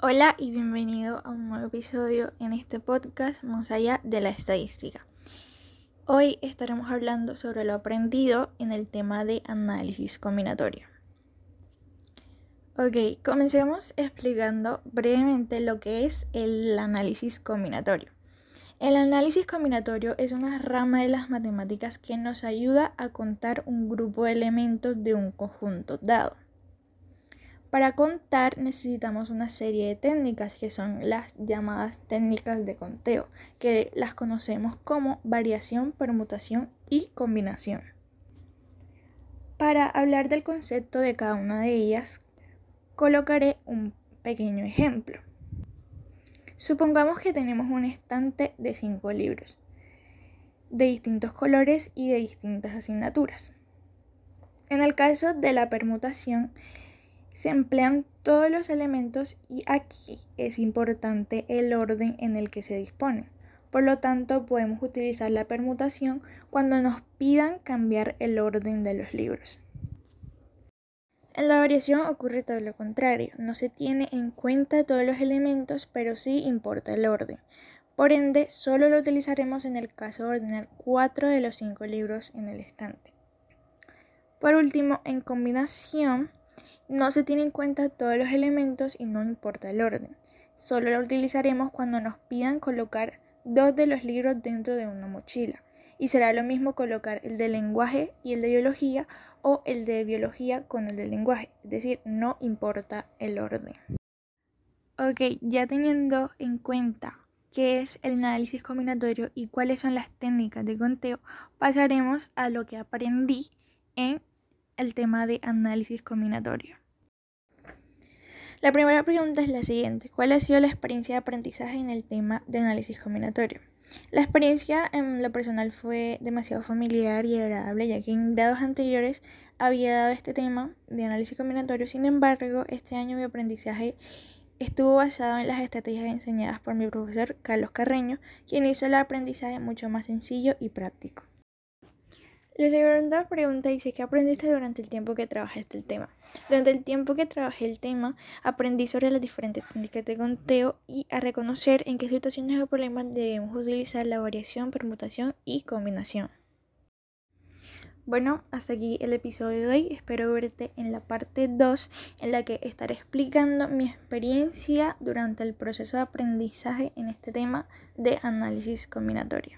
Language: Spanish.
Hola y bienvenido a un nuevo episodio en este podcast Más allá de la estadística. Hoy estaremos hablando sobre lo aprendido en el tema de análisis combinatorio. Ok, comencemos explicando brevemente lo que es el análisis combinatorio. El análisis combinatorio es una rama de las matemáticas que nos ayuda a contar un grupo de elementos de un conjunto dado. Para contar necesitamos una serie de técnicas que son las llamadas técnicas de conteo, que las conocemos como variación, permutación y combinación. Para hablar del concepto de cada una de ellas, colocaré un pequeño ejemplo. Supongamos que tenemos un estante de cinco libros, de distintos colores y de distintas asignaturas. En el caso de la permutación, se emplean todos los elementos y aquí es importante el orden en el que se disponen. Por lo tanto, podemos utilizar la permutación cuando nos pidan cambiar el orden de los libros. En la variación ocurre todo lo contrario, no se tiene en cuenta todos los elementos, pero sí importa el orden. Por ende, solo lo utilizaremos en el caso de ordenar cuatro de los cinco libros en el estante. Por último, en combinación, no se tiene en cuenta todos los elementos y no importa el orden. Solo lo utilizaremos cuando nos pidan colocar dos de los libros dentro de una mochila. Y será lo mismo colocar el de lenguaje y el de biología o el de biología con el de lenguaje. Es decir, no importa el orden. Ok, ya teniendo en cuenta qué es el análisis combinatorio y cuáles son las técnicas de conteo, pasaremos a lo que aprendí en el tema de análisis combinatorio. La primera pregunta es la siguiente. ¿Cuál ha sido la experiencia de aprendizaje en el tema de análisis combinatorio? La experiencia en lo personal fue demasiado familiar y agradable, ya que en grados anteriores había dado este tema de análisis combinatorio. Sin embargo, este año mi aprendizaje estuvo basado en las estrategias enseñadas por mi profesor Carlos Carreño, quien hizo el aprendizaje mucho más sencillo y práctico. La segunda pregunta dice, ¿qué aprendiste durante el tiempo que trabajaste el tema? Durante el tiempo que trabajé el tema, aprendí sobre las diferentes técnicas de conteo y a reconocer en qué situaciones o problemas debemos utilizar la variación, permutación y combinación. Bueno, hasta aquí el episodio de hoy. Espero verte en la parte 2 en la que estaré explicando mi experiencia durante el proceso de aprendizaje en este tema de análisis combinatorio.